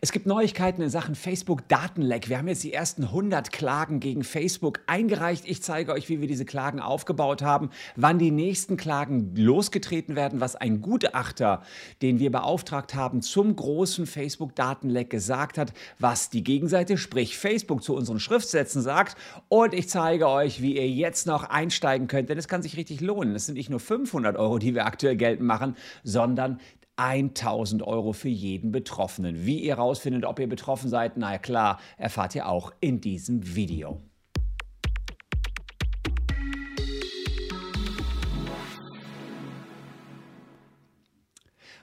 Es gibt Neuigkeiten in Sachen Facebook-Datenleck. Wir haben jetzt die ersten 100 Klagen gegen Facebook eingereicht. Ich zeige euch, wie wir diese Klagen aufgebaut haben, wann die nächsten Klagen losgetreten werden, was ein Gutachter, den wir beauftragt haben, zum großen Facebook-Datenleck gesagt hat, was die Gegenseite, sprich Facebook, zu unseren Schriftsätzen sagt. Und ich zeige euch, wie ihr jetzt noch einsteigen könnt, denn es kann sich richtig lohnen. Es sind nicht nur 500 Euro, die wir aktuell geltend machen, sondern 1000 Euro für jeden Betroffenen. Wie ihr rausfindet, ob ihr betroffen seid, na klar, erfahrt ihr auch in diesem Video.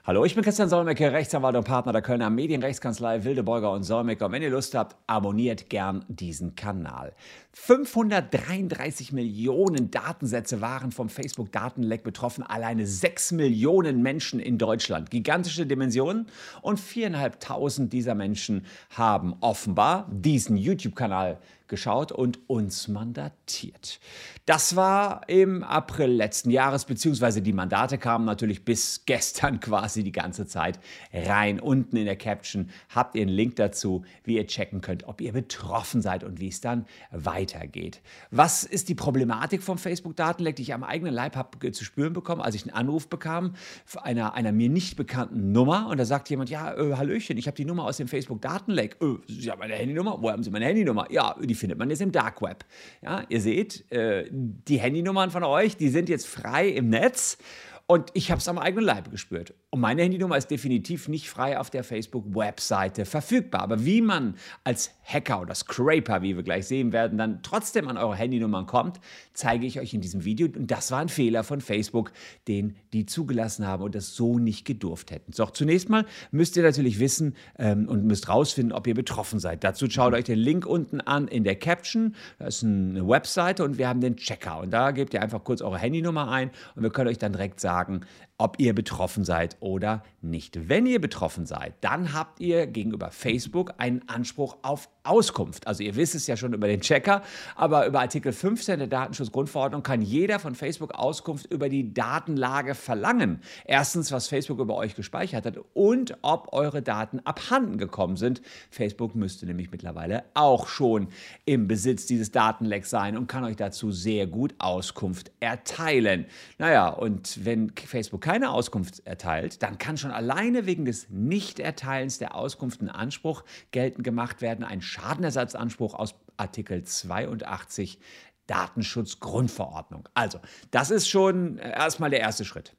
Hallo, ich bin Christian Solmecke, Rechtsanwalt und Partner der Kölner Medienrechtskanzlei Wildeborger und Solmecke. Und wenn ihr Lust habt, abonniert gern diesen Kanal. 533 Millionen Datensätze waren vom Facebook-Datenleck betroffen. Alleine 6 Millionen Menschen in Deutschland. Gigantische Dimensionen. Und 4.500 dieser Menschen haben offenbar diesen YouTube-Kanal geschaut und uns mandatiert. Das war im April letzten Jahres, beziehungsweise die Mandate kamen natürlich bis gestern quasi die ganze Zeit rein. Unten in der Caption habt ihr einen Link dazu, wie ihr checken könnt, ob ihr betroffen seid und wie es dann weitergeht. Was ist die Problematik vom Facebook-Datenleck, die ich am eigenen Leib habe zu spüren bekommen, als ich einen Anruf bekam einer, einer mir nicht bekannten Nummer und da sagt jemand, ja, äh, Hallöchen, ich habe die Nummer aus dem Facebook-Datenleck. Äh, Sie haben meine Handynummer? Wo haben Sie meine Handynummer? Ja, die findet man jetzt im Dark Web. Ja, ihr seht, äh, die Handynummern von euch, die sind jetzt frei im Netz und ich habe es am eigenen Leibe gespürt. Und meine Handynummer ist definitiv nicht frei auf der Facebook-Webseite verfügbar. Aber wie man als Hacker oder Scraper, wie wir gleich sehen werden, dann trotzdem an eure Handynummern kommt, zeige ich euch in diesem Video. Und das war ein Fehler von Facebook, den die zugelassen haben und das so nicht gedurft hätten. So, zunächst mal müsst ihr natürlich wissen ähm, und müsst rausfinden, ob ihr betroffen seid. Dazu schaut euch den Link unten an in der Caption. Da ist eine Webseite und wir haben den Checker. Und da gebt ihr einfach kurz eure Handynummer ein und wir können euch dann direkt sagen, ob ihr betroffen seid oder nicht. Wenn ihr betroffen seid, dann habt ihr gegenüber Facebook einen Anspruch auf Auskunft. Also ihr wisst es ja schon über den Checker, aber über Artikel 15 der Datenschutzgrundverordnung kann jeder von Facebook Auskunft über die Datenlage verlangen. Erstens, was Facebook über euch gespeichert hat und ob eure Daten abhanden gekommen sind. Facebook müsste nämlich mittlerweile auch schon im Besitz dieses Datenlecks sein und kann euch dazu sehr gut Auskunft erteilen. Naja, und wenn Facebook keine Auskunft erteilt, dann kann schon alleine wegen des Nichterteilens der Auskunft ein Anspruch geltend gemacht werden, ein Schadenersatzanspruch aus Artikel 82 Datenschutzgrundverordnung. Also, das ist schon äh, erstmal der erste Schritt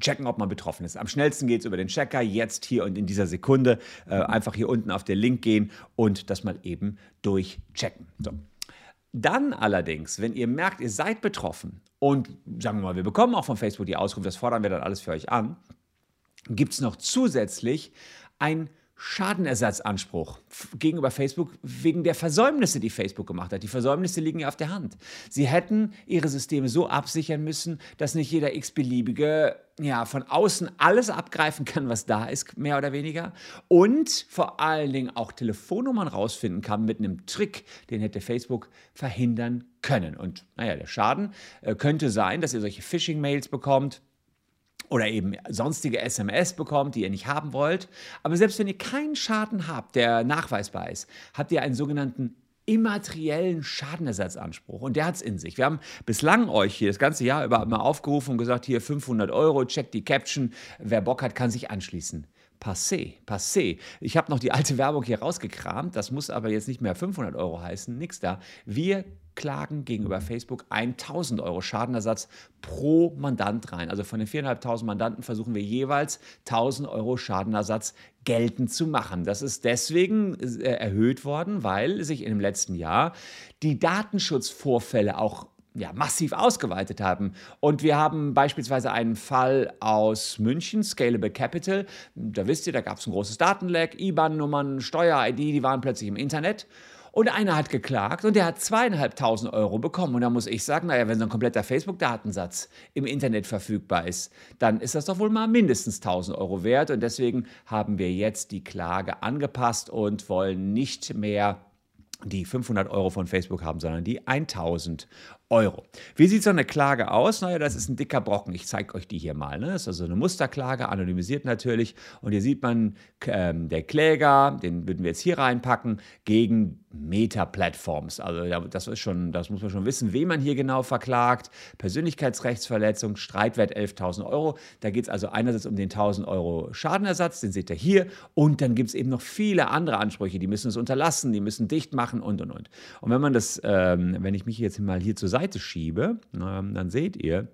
checken, ob man betroffen ist. Am schnellsten geht es über den Checker, jetzt hier und in dieser Sekunde. Äh, einfach hier unten auf den Link gehen und das mal eben durchchecken. So. Dann allerdings, wenn ihr merkt, ihr seid betroffen und sagen wir mal, wir bekommen auch von Facebook die Auskunft, das fordern wir dann alles für euch an, gibt es noch zusätzlich ein Schadenersatzanspruch gegenüber Facebook wegen der Versäumnisse, die Facebook gemacht hat. Die Versäumnisse liegen ja auf der Hand. Sie hätten ihre Systeme so absichern müssen, dass nicht jeder x-beliebige ja, von außen alles abgreifen kann, was da ist, mehr oder weniger. Und vor allen Dingen auch Telefonnummern rausfinden kann mit einem Trick, den hätte Facebook verhindern können. Und naja, der Schaden äh, könnte sein, dass ihr solche Phishing-Mails bekommt oder eben sonstige SMS bekommt, die ihr nicht haben wollt. Aber selbst wenn ihr keinen Schaden habt, der nachweisbar ist, habt ihr einen sogenannten immateriellen Schadenersatzanspruch. Und der hat es in sich. Wir haben bislang euch hier das ganze Jahr über mal aufgerufen und gesagt, hier 500 Euro, checkt die Caption. Wer Bock hat, kann sich anschließen. Passé, passé. Ich habe noch die alte Werbung hier rausgekramt. Das muss aber jetzt nicht mehr 500 Euro heißen. Nix da. Wir klagen gegenüber Facebook 1000 Euro Schadenersatz pro Mandant rein. Also von den 4.500 Mandanten versuchen wir jeweils 1000 Euro Schadenersatz geltend zu machen. Das ist deswegen äh, erhöht worden, weil sich dem letzten Jahr die Datenschutzvorfälle auch ja, massiv ausgeweitet haben. Und wir haben beispielsweise einen Fall aus München, Scalable Capital. Da wisst ihr, da gab es ein großes Datenleck, IBAN-Nummern, Steuer-ID, die waren plötzlich im Internet. Und einer hat geklagt und der hat zweieinhalbtausend Euro bekommen. Und da muss ich sagen, naja, wenn so ein kompletter Facebook-Datensatz im Internet verfügbar ist, dann ist das doch wohl mal mindestens 1000 Euro wert. Und deswegen haben wir jetzt die Klage angepasst und wollen nicht mehr die 500 Euro von Facebook haben, sondern die 1000 Euro. Wie sieht so eine Klage aus? Naja, das ist ein dicker Brocken. Ich zeige euch die hier mal. Ne? Das ist also eine Musterklage, anonymisiert natürlich. Und hier sieht man, ähm, der Kläger, den würden wir jetzt hier reinpacken, gegen Meta-Plattforms. Also das ist schon, das muss man schon wissen, wen man hier genau verklagt. Persönlichkeitsrechtsverletzung, Streitwert 11.000 Euro. Da geht es also einerseits um den 1.000 Euro Schadenersatz, den seht ihr hier. Und dann gibt es eben noch viele andere Ansprüche. Die müssen es unterlassen, die müssen dicht machen und, und, und. Und wenn man das, ähm, wenn ich mich jetzt mal hier zur Seite schiebe, ähm, dann seht ihr,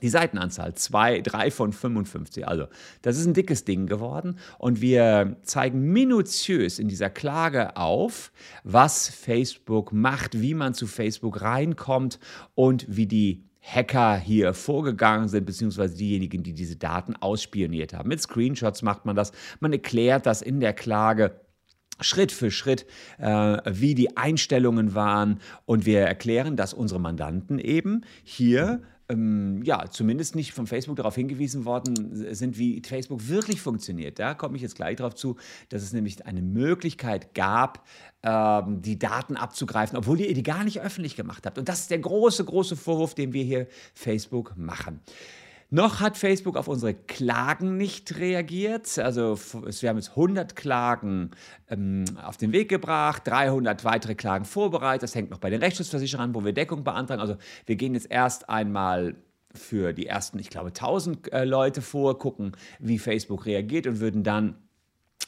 die Seitenanzahl, 2, 3 von 55. Also, das ist ein dickes Ding geworden. Und wir zeigen minutiös in dieser Klage auf, was Facebook macht, wie man zu Facebook reinkommt und wie die Hacker hier vorgegangen sind, beziehungsweise diejenigen, die diese Daten ausspioniert haben. Mit Screenshots macht man das. Man erklärt das in der Klage. Schritt für Schritt, äh, wie die Einstellungen waren. Und wir erklären, dass unsere Mandanten eben hier ähm, ja, zumindest nicht von Facebook darauf hingewiesen worden sind, wie Facebook wirklich funktioniert. Da komme ich jetzt gleich darauf zu, dass es nämlich eine Möglichkeit gab, ähm, die Daten abzugreifen, obwohl ihr die gar nicht öffentlich gemacht habt. Und das ist der große, große Vorwurf, den wir hier Facebook machen. Noch hat Facebook auf unsere Klagen nicht reagiert. Also wir haben jetzt 100 Klagen ähm, auf den Weg gebracht, 300 weitere Klagen vorbereitet. Das hängt noch bei den Rechtsschutzversicherern, wo wir Deckung beantragen. Also wir gehen jetzt erst einmal für die ersten, ich glaube, 1000 äh, Leute vor, gucken, wie Facebook reagiert und würden dann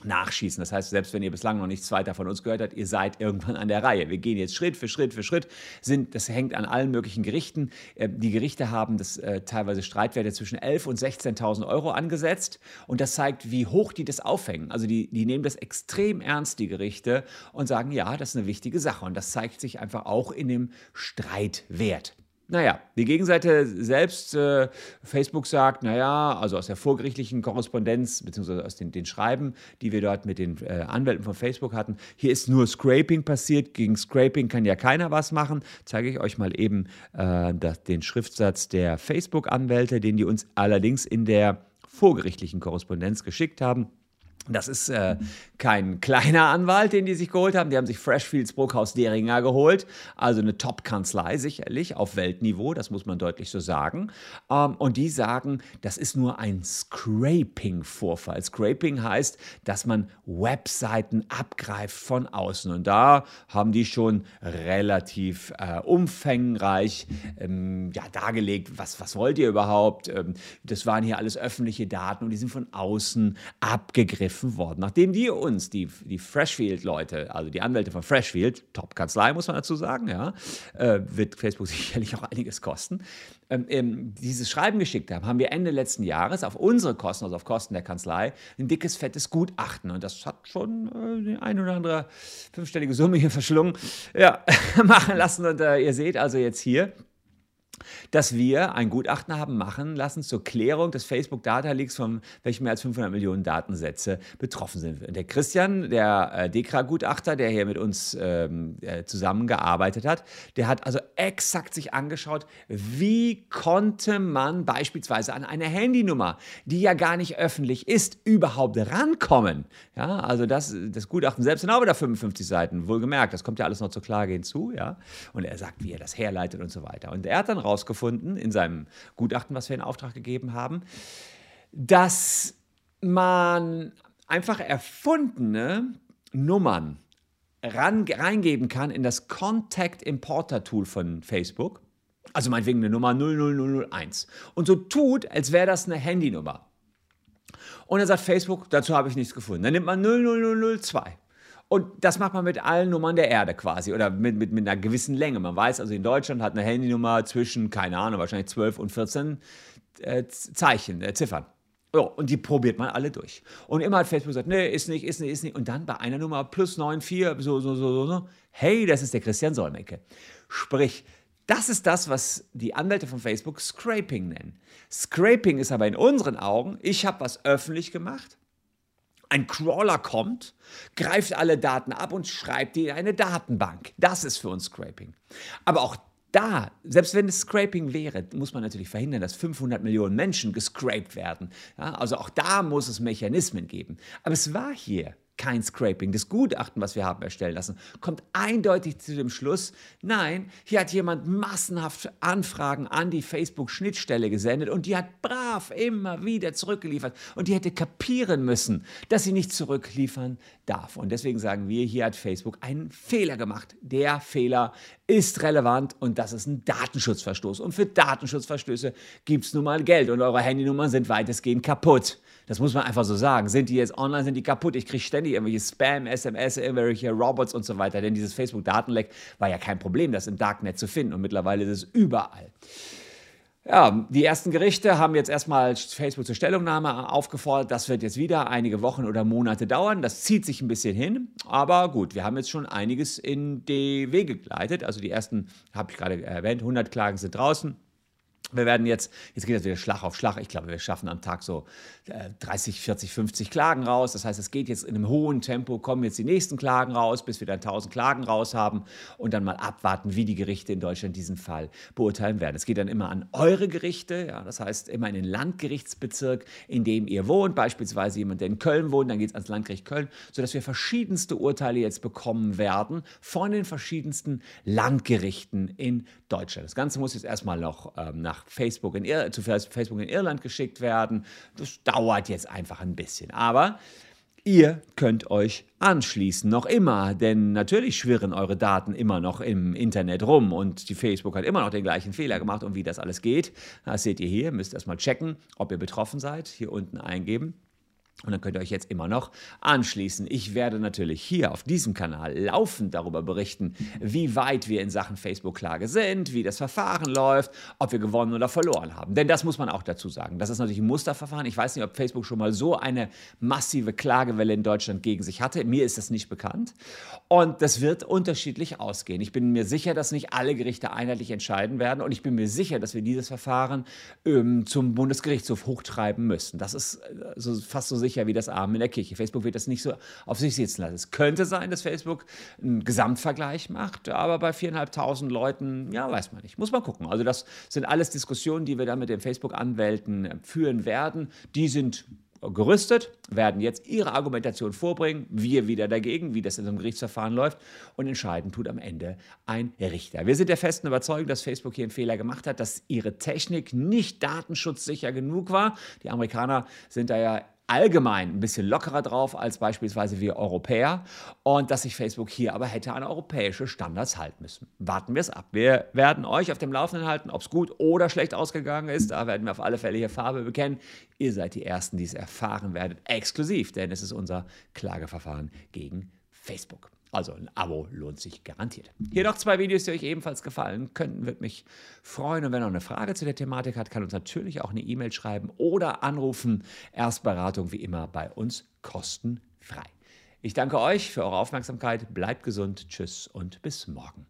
nachschießen. Das heißt, selbst wenn ihr bislang noch nichts weiter von uns gehört habt, ihr seid irgendwann an der Reihe. Wir gehen jetzt Schritt für Schritt für Schritt. Sind, das hängt an allen möglichen Gerichten. Äh, die Gerichte haben das äh, teilweise Streitwerte zwischen 11.000 und 16.000 Euro angesetzt. Und das zeigt, wie hoch die das aufhängen. Also die, die nehmen das extrem ernst, die Gerichte, und sagen, ja, das ist eine wichtige Sache. Und das zeigt sich einfach auch in dem Streitwert. Naja, die Gegenseite selbst, äh, Facebook sagt, naja, also aus der vorgerichtlichen Korrespondenz, beziehungsweise aus den, den Schreiben, die wir dort mit den äh, Anwälten von Facebook hatten, hier ist nur Scraping passiert. Gegen Scraping kann ja keiner was machen. Zeige ich euch mal eben äh, das, den Schriftsatz der Facebook-Anwälte, den die uns allerdings in der vorgerichtlichen Korrespondenz geschickt haben. Das ist äh, kein kleiner Anwalt, den die sich geholt haben. Die haben sich Freshfields Bruckhaus Deringer geholt. Also eine Top-Kanzlei sicherlich auf Weltniveau, das muss man deutlich so sagen. Ähm, und die sagen, das ist nur ein Scraping-Vorfall. Scraping heißt, dass man Webseiten abgreift von außen. Und da haben die schon relativ äh, umfangreich ähm, ja, dargelegt, was, was wollt ihr überhaupt? Ähm, das waren hier alles öffentliche Daten und die sind von außen abgegriffen gegriffen worden. Nachdem die uns, die, die Freshfield-Leute, also die Anwälte von Freshfield, Top-Kanzlei muss man dazu sagen, ja, äh, wird Facebook sicherlich auch einiges kosten, ähm, ähm, dieses Schreiben geschickt haben, haben wir Ende letzten Jahres auf unsere Kosten, also auf Kosten der Kanzlei, ein dickes, fettes Gutachten. Und das hat schon äh, die ein oder andere fünfstellige Summe hier verschlungen, ja, machen lassen. Und äh, ihr seht also jetzt hier, dass wir ein Gutachten haben machen lassen zur Klärung des Facebook-Data Leaks, von welchen mehr als 500 Millionen Datensätze betroffen sind. Der Christian, der äh, DEKRA-Gutachter, der hier mit uns ähm, äh, zusammengearbeitet hat, der hat also exakt sich angeschaut, wie konnte man beispielsweise an eine Handynummer, die ja gar nicht öffentlich ist, überhaupt rankommen. Ja, also das, das Gutachten selbst sind auch wieder 55 Seiten, wohlgemerkt, das kommt ja alles noch zur Klage hinzu. Ja? Und er sagt, wie er das herleitet und so weiter. Und er hat dann rausgefunden, in seinem Gutachten, was wir in Auftrag gegeben haben, dass man einfach erfundene Nummern reingeben kann in das Contact Importer Tool von Facebook. Also meinetwegen eine Nummer 00001. Und so tut, als wäre das eine Handynummer. Und dann sagt Facebook, dazu habe ich nichts gefunden. Dann nimmt man 00002. Und das macht man mit allen Nummern der Erde quasi oder mit, mit, mit einer gewissen Länge. Man weiß also, in Deutschland hat eine Handynummer zwischen, keine Ahnung, wahrscheinlich 12 und 14 äh, Zeichen, äh, Ziffern. So, und die probiert man alle durch. Und immer hat Facebook gesagt, nee, ist nicht, ist nicht, ist nicht. Und dann bei einer Nummer plus 94, so, so, so, so, so. Hey, das ist der Christian Solmecke. Sprich, das ist das, was die Anwälte von Facebook Scraping nennen. Scraping ist aber in unseren Augen, ich habe was öffentlich gemacht, ein Crawler kommt, greift alle Daten ab und schreibt die in eine Datenbank. Das ist für uns Scraping. Aber auch da, selbst wenn es Scraping wäre, muss man natürlich verhindern, dass 500 Millionen Menschen gescraped werden. Ja, also auch da muss es Mechanismen geben. Aber es war hier kein Scraping. Das Gutachten, was wir haben erstellen lassen, kommt eindeutig zu dem Schluss, nein, hier hat jemand massenhaft Anfragen an die Facebook-Schnittstelle gesendet und die hat brav immer wieder zurückgeliefert und die hätte kapieren müssen, dass sie nicht zurückliefern darf. Und deswegen sagen wir, hier hat Facebook einen Fehler gemacht. Der Fehler ist relevant und das ist ein Datenschutzverstoß. Und für Datenschutzverstöße gibt es nun mal Geld und eure Handynummern sind weitestgehend kaputt. Das muss man einfach so sagen. Sind die jetzt online, sind die kaputt? Ich kriege ständig irgendwelche Spam, SMS, irgendwelche Robots und so weiter. Denn dieses Facebook-Datenleck war ja kein Problem, das im Darknet zu finden. Und mittlerweile ist es überall. Ja, die ersten Gerichte haben jetzt erstmal Facebook zur Stellungnahme aufgefordert. Das wird jetzt wieder einige Wochen oder Monate dauern. Das zieht sich ein bisschen hin. Aber gut, wir haben jetzt schon einiges in die Wege geleitet. Also die ersten, habe ich gerade erwähnt, 100 Klagen sind draußen. Wir werden jetzt, jetzt geht das wieder Schlag auf Schlag. Ich glaube, wir schaffen am Tag so 30, 40, 50 Klagen raus. Das heißt, es geht jetzt in einem hohen Tempo, kommen jetzt die nächsten Klagen raus, bis wir dann 1000 Klagen raus haben und dann mal abwarten, wie die Gerichte in Deutschland diesen Fall beurteilen werden. Es geht dann immer an eure Gerichte, ja, das heißt immer in den Landgerichtsbezirk, in dem ihr wohnt. Beispielsweise jemand, der in Köln wohnt, dann geht es ans Landgericht Köln, sodass wir verschiedenste Urteile jetzt bekommen werden von den verschiedensten Landgerichten in Deutschland. Das Ganze muss jetzt erstmal noch ähm, nach Facebook in Ir zu Facebook in Irland geschickt werden. Das dauert jetzt einfach ein bisschen. Aber Ihr könnt euch anschließen, noch immer, denn natürlich schwirren eure Daten immer noch im Internet rum und die Facebook hat immer noch den gleichen Fehler gemacht und wie das alles geht, das seht ihr hier, müsst erstmal checken, ob ihr betroffen seid, hier unten eingeben. Und dann könnt ihr euch jetzt immer noch anschließen. Ich werde natürlich hier auf diesem Kanal laufend darüber berichten, wie weit wir in Sachen Facebook-Klage sind, wie das Verfahren läuft, ob wir gewonnen oder verloren haben. Denn das muss man auch dazu sagen. Das ist natürlich ein Musterverfahren. Ich weiß nicht, ob Facebook schon mal so eine massive Klagewelle in Deutschland gegen sich hatte. Mir ist das nicht bekannt. Und das wird unterschiedlich ausgehen. Ich bin mir sicher, dass nicht alle Gerichte einheitlich entscheiden werden. Und ich bin mir sicher, dass wir dieses Verfahren ähm, zum Bundesgerichtshof hochtreiben müssen. Das ist äh, so, fast so sicher wie das Armen in der Kirche. Facebook wird das nicht so auf sich sitzen lassen. Es könnte sein, dass Facebook einen Gesamtvergleich macht, aber bei viereinhalbtausend Leuten, ja, weiß man nicht. Muss man gucken. Also das sind alles Diskussionen, die wir dann mit den Facebook-Anwälten führen werden. Die sind gerüstet, werden jetzt ihre Argumentation vorbringen, wir wieder dagegen, wie das in so einem Gerichtsverfahren läuft und entscheiden tut am Ende ein Richter. Wir sind der festen Überzeugung, dass Facebook hier einen Fehler gemacht hat, dass ihre Technik nicht datenschutzsicher genug war. Die Amerikaner sind da ja allgemein ein bisschen lockerer drauf als beispielsweise wir Europäer und dass sich Facebook hier aber hätte an europäische Standards halten müssen. Warten wir es ab. Wir werden euch auf dem Laufenden halten, ob es gut oder schlecht ausgegangen ist. Da werden wir auf alle Fälle hier Farbe bekennen. Ihr seid die Ersten, die es erfahren werdet, exklusiv, denn es ist unser Klageverfahren gegen Facebook. Also ein Abo lohnt sich garantiert. Hier noch zwei Videos, die euch ebenfalls gefallen könnten, würde mich freuen. Und wenn ihr noch eine Frage zu der Thematik hat, kann uns natürlich auch eine E-Mail schreiben oder anrufen. Erstberatung wie immer bei uns kostenfrei. Ich danke euch für eure Aufmerksamkeit. Bleibt gesund. Tschüss und bis morgen.